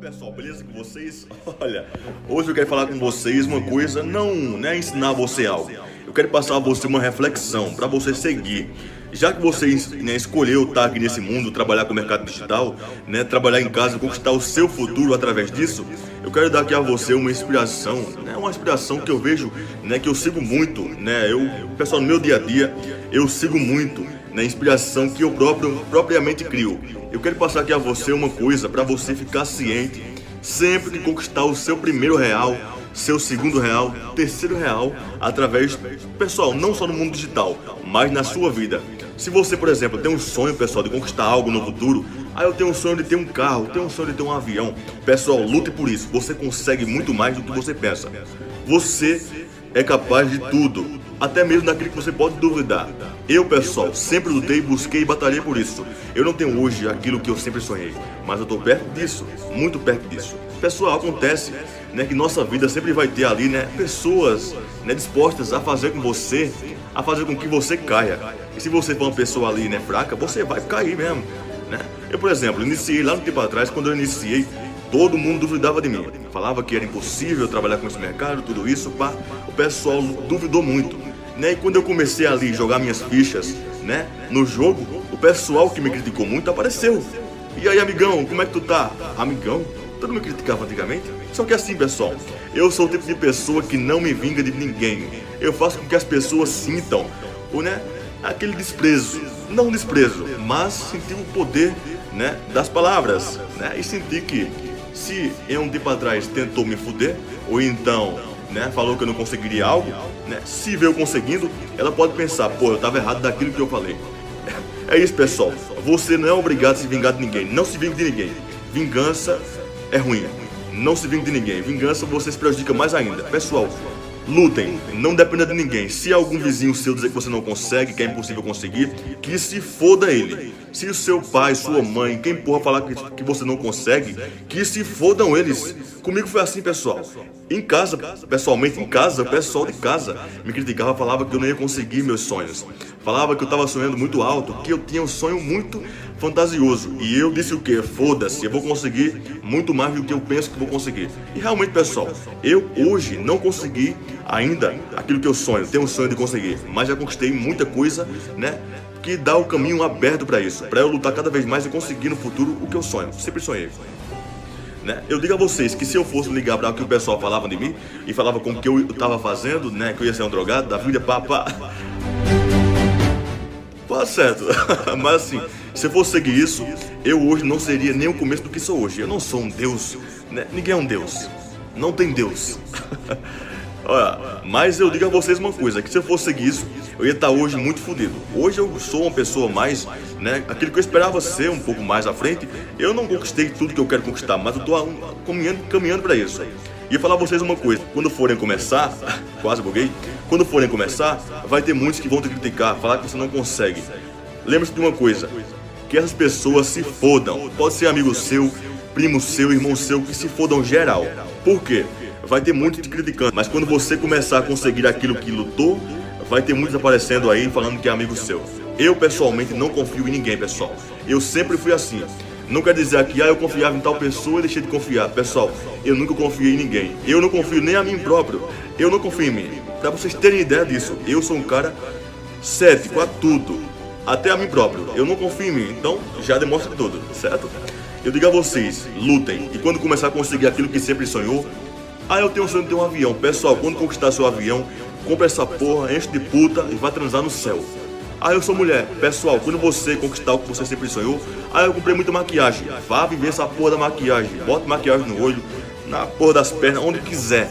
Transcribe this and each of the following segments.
Pessoal, beleza com vocês? Olha, hoje eu quero falar com vocês uma coisa, não né, ensinar você algo. Eu quero passar a você uma reflexão para você seguir. Já que você né, escolheu estar aqui nesse mundo, trabalhar com o mercado digital, né, trabalhar em casa, conquistar o seu futuro através disso, eu quero dar aqui a você uma inspiração, né, uma inspiração que eu vejo, né, que eu sigo muito, né, eu, pessoal, no meu dia a dia, eu sigo muito, né, inspiração que eu próprio, propriamente crio. Eu quero passar aqui a você uma coisa para você ficar ciente sempre que conquistar o seu primeiro real, seu segundo real, terceiro real, através, pessoal, não só no mundo digital, mas na sua vida. Se você, por exemplo, tem um sonho, pessoal, de conquistar algo no futuro, aí eu tenho um sonho de ter um carro, tenho um sonho de ter um avião. Pessoal, lute por isso. Você consegue muito mais do que você pensa. Você é capaz de tudo, até mesmo daquilo que você pode duvidar. Eu, pessoal, sempre lutei, busquei e batalhei por isso. Eu não tenho hoje aquilo que eu sempre sonhei, mas eu estou perto disso, muito perto disso. Pessoal, acontece né, que nossa vida sempre vai ter ali né, pessoas né, dispostas a fazer com você, a fazer com que você caia. E se você for uma pessoa ali né, fraca, você vai cair mesmo. Né? Eu, por exemplo, iniciei lá no tempo atrás, quando eu iniciei, todo mundo duvidava de mim. Falava que era impossível trabalhar com esse mercado, tudo isso, pá. O pessoal duvidou muito. Né? E quando eu comecei ali jogar minhas fichas né, no jogo, o pessoal que me criticou muito apareceu. E aí, amigão, como é que tu tá? Amigão? Todo mundo me criticava antigamente. Só que assim, pessoal, eu sou o tipo de pessoa que não me vinga de ninguém. Eu faço com que as pessoas sintam o, né, aquele desprezo. Não desprezo, mas sentir o poder né, das palavras. Né, e sentir que se em um tempo atrás tentou me fuder, ou então né, falou que eu não conseguiria algo, né, se vê eu conseguindo, ela pode pensar, pô, eu tava errado daquilo que eu falei. É isso, pessoal. Você não é obrigado a se vingar de ninguém. Não se vingue de ninguém. Vingança é ruim. Não se vingue de ninguém. Vingança você se prejudica mais ainda. Pessoal, lutem. Não dependa de ninguém. Se algum vizinho seu dizer que você não consegue, que é impossível conseguir, que se foda ele. Se o seu pai, sua mãe, quem porra falar que, que você não consegue, que se fodam eles. Comigo foi assim, pessoal. Em casa, pessoalmente, em casa, o pessoal de casa me criticava, falava que eu não ia conseguir meus sonhos. Falava que eu estava sonhando muito alto, que eu tinha um sonho muito fantasioso. E eu disse o que? Foda-se, eu vou conseguir muito mais do que eu penso que vou conseguir. E realmente, pessoal, eu hoje não consegui ainda aquilo que eu sonho, tenho um sonho de conseguir, mas já conquistei muita coisa, né? Que dá o caminho aberto para isso, para eu lutar cada vez mais e conseguir no futuro o que eu sonho. Sempre sonhei. Né? Eu digo a vocês que se eu fosse ligar para o que o pessoal falava de mim e falava com o que eu estava fazendo, né, que eu ia ser um drogado da vida, pá, pá. Pá, certo. Mas assim, se eu fosse seguir isso, eu hoje não seria nem o começo do que sou hoje. Eu não sou um Deus, né? Ninguém é um Deus. Não tem Deus. Olha, mas eu digo a vocês uma coisa, que se eu fosse seguir isso, eu ia estar hoje muito fodido. Hoje eu sou uma pessoa mais, né, aquilo que eu esperava ser um pouco mais à frente, eu não conquistei tudo que eu quero conquistar, mas eu estou caminhando, caminhando para isso. E falar a vocês uma coisa, quando forem começar, quase buguei, quando forem começar, vai ter muitos que vão te criticar, falar que você não consegue. Lembre-se de uma coisa, que essas pessoas se fodam. Pode ser amigo seu, primo seu, irmão seu, que se fodam geral. Por quê? vai ter muito te criticando. Mas quando você começar a conseguir aquilo que lutou, vai ter muitos aparecendo aí falando que é amigo seu. Eu pessoalmente não confio em ninguém, pessoal. Eu sempre fui assim. Não quer dizer aqui, ah, eu confiava em tal pessoa e deixei de confiar. Pessoal, eu nunca confiei em ninguém. Eu não confio nem a mim próprio. Eu não confio em mim. Pra vocês terem ideia disso, eu sou um cara cético a tudo. Até a mim próprio. Eu não confio em mim. Então, já demonstra tudo, certo? Eu digo a vocês, lutem. E quando começar a conseguir aquilo que sempre sonhou, ah, eu tenho um sonho de ter um avião. Pessoal, quando conquistar seu avião, compra essa porra, enche de puta e vai transar no céu. Ah, eu sou mulher. Pessoal, quando você conquistar o que você sempre sonhou, ah, eu comprei muita maquiagem. Vá viver essa porra da maquiagem. Bota maquiagem no olho, na porra das pernas, onde quiser.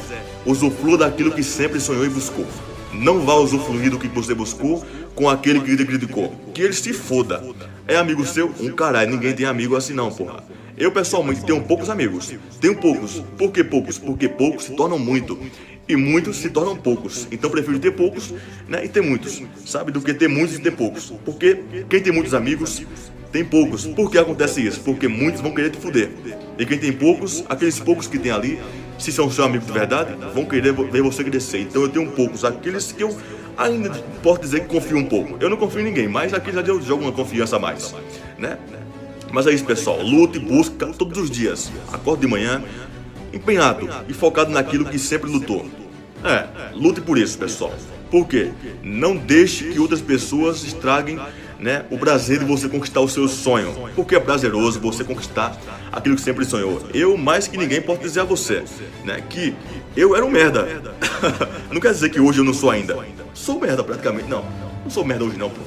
Usufrua daquilo que sempre sonhou e buscou. Não vá usufruir do que você buscou com aquele que te criticou. Que ele se foda. É amigo seu? Um caralho, ninguém tem amigo assim não, porra. Eu pessoalmente tenho poucos amigos. Tenho poucos. Por que poucos? Porque poucos se tornam muito. E muitos se tornam poucos. Então prefiro ter poucos né, e ter muitos. Sabe? Do que ter muitos e ter poucos. Porque quem tem muitos amigos tem poucos. Por que acontece isso? Porque muitos vão querer te fuder. E quem tem poucos, aqueles poucos que tem ali, se são seu amigo de verdade, vão querer ver você crescer. Então eu tenho poucos. Aqueles que eu ainda posso dizer que confio um pouco. Eu não confio em ninguém, mas aqui já deu jogo uma confiança a mais, né? Mas é isso, pessoal. Lute, busca todos os dias. Acorde de manhã, empenhado e focado naquilo que sempre lutou. É, lute por isso, pessoal. Por quê? Não deixe que outras pessoas estraguem né, o prazer de você conquistar o seu sonho. Porque é prazeroso você conquistar aquilo que sempre sonhou. Eu, mais que ninguém, posso dizer a você né, que eu era um merda. não quer dizer que hoje eu não sou ainda. Sou merda praticamente. Não, não sou merda hoje não, pô.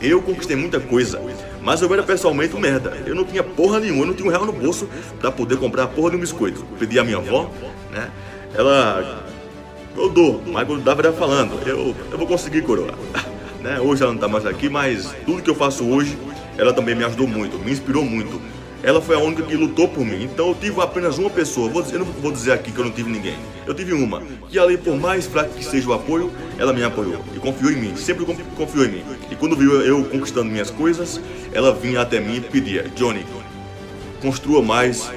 Eu conquistei muita coisa, mas eu era pessoalmente um merda. Eu não tinha porra nenhuma, eu não tinha um real no bolso para poder comprar a porra de um biscoito. Pedi a minha avó, né? Ela. Eu dou, mas quando dava era falando, eu, eu vou conseguir coroa. Né? Hoje ela não tá mais aqui, mas tudo que eu faço hoje, ela também me ajudou muito, me inspirou muito. Ela foi a única que lutou por mim. Então eu tive apenas uma pessoa. Vou dizer, eu não vou dizer aqui que eu não tive ninguém. Eu tive uma. E ali, por mais fraco que seja o apoio, ela me apoiou. E confiou em mim. Sempre confiou em mim. E quando viu eu conquistando minhas coisas, ela vinha até mim e pedia: Johnny, construa mais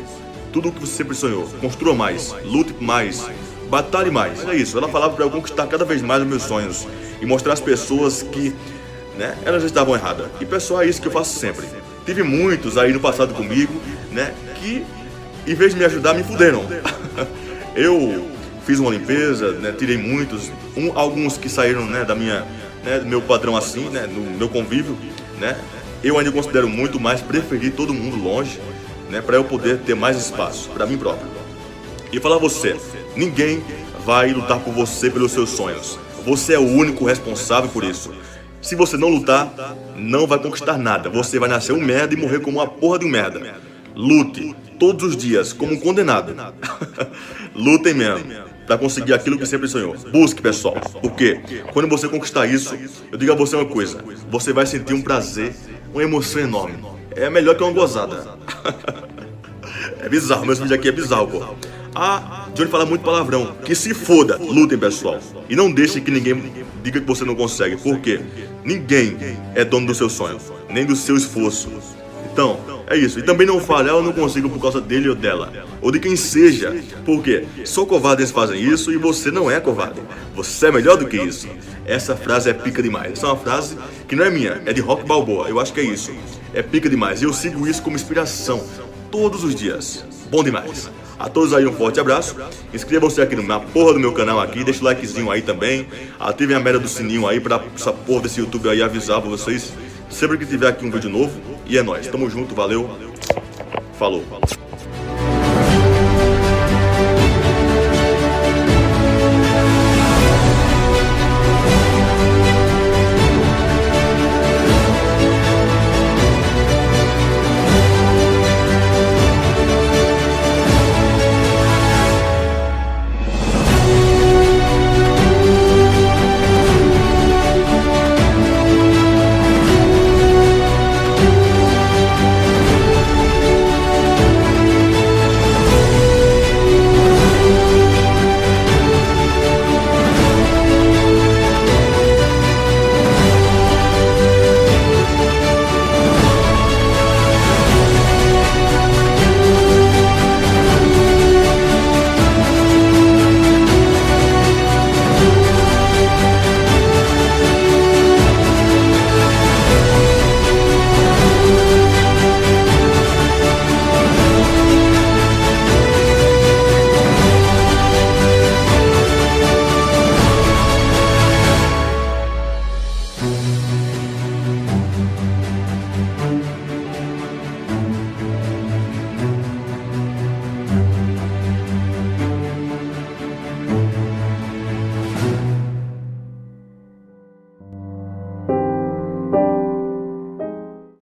tudo o que você sempre sonhou. Construa mais. Lute mais. Batalhe mais. É isso. Ela falava para eu conquistar cada vez mais os meus sonhos e mostrar às pessoas que né, elas já estavam erradas. E pessoal, é isso que eu faço sempre. Tive muitos aí no passado comigo, né, que em vez de me ajudar, me fuderam. eu fiz uma limpeza, né, tirei muitos, um, alguns que saíram né, da minha, né, do meu padrão assim, né, no meu convívio, né, eu ainda considero muito mais preferir todo mundo longe, né, para eu poder ter mais espaço para mim próprio. E falar você, ninguém vai lutar por você pelos seus sonhos. Você é o único responsável por isso. Se você não lutar, não vai conquistar nada. Você vai nascer um merda e morrer como uma porra de um merda. Lute todos os dias como um condenado. Lutem mesmo para conseguir aquilo que sempre sonhou. Busque, pessoal. Porque quando você conquistar isso, eu digo a você uma coisa: você vai sentir um prazer, uma emoção enorme. É melhor que uma gozada. é bizarro, meu vídeo aqui é bizarro, pô. Ah, Johnny fala muito palavrão. Que se foda. Lutem, pessoal. E não deixe que ninguém diga que você não consegue. Por quê? Ninguém é dono do seu sonho, nem do seu esforço. Então, é isso. E também não fale, ah, eu não consigo por causa dele ou dela. Ou de quem seja. Porque só covardes fazem isso e você não é covarde. Você é melhor do que isso. Essa frase é pica demais. Essa é uma frase que não é minha, é de Rock Balboa. Eu acho que é isso. É pica demais. E eu sigo isso como inspiração todos os dias. Bom demais. A todos aí um forte abraço. Inscrevam-se aqui na porra do meu canal aqui, deixa o likezinho aí também. Ativem a merda do sininho aí pra essa porra desse YouTube aí avisar pra vocês sempre que tiver aqui um vídeo novo. E é nóis, tamo junto, valeu. Falou.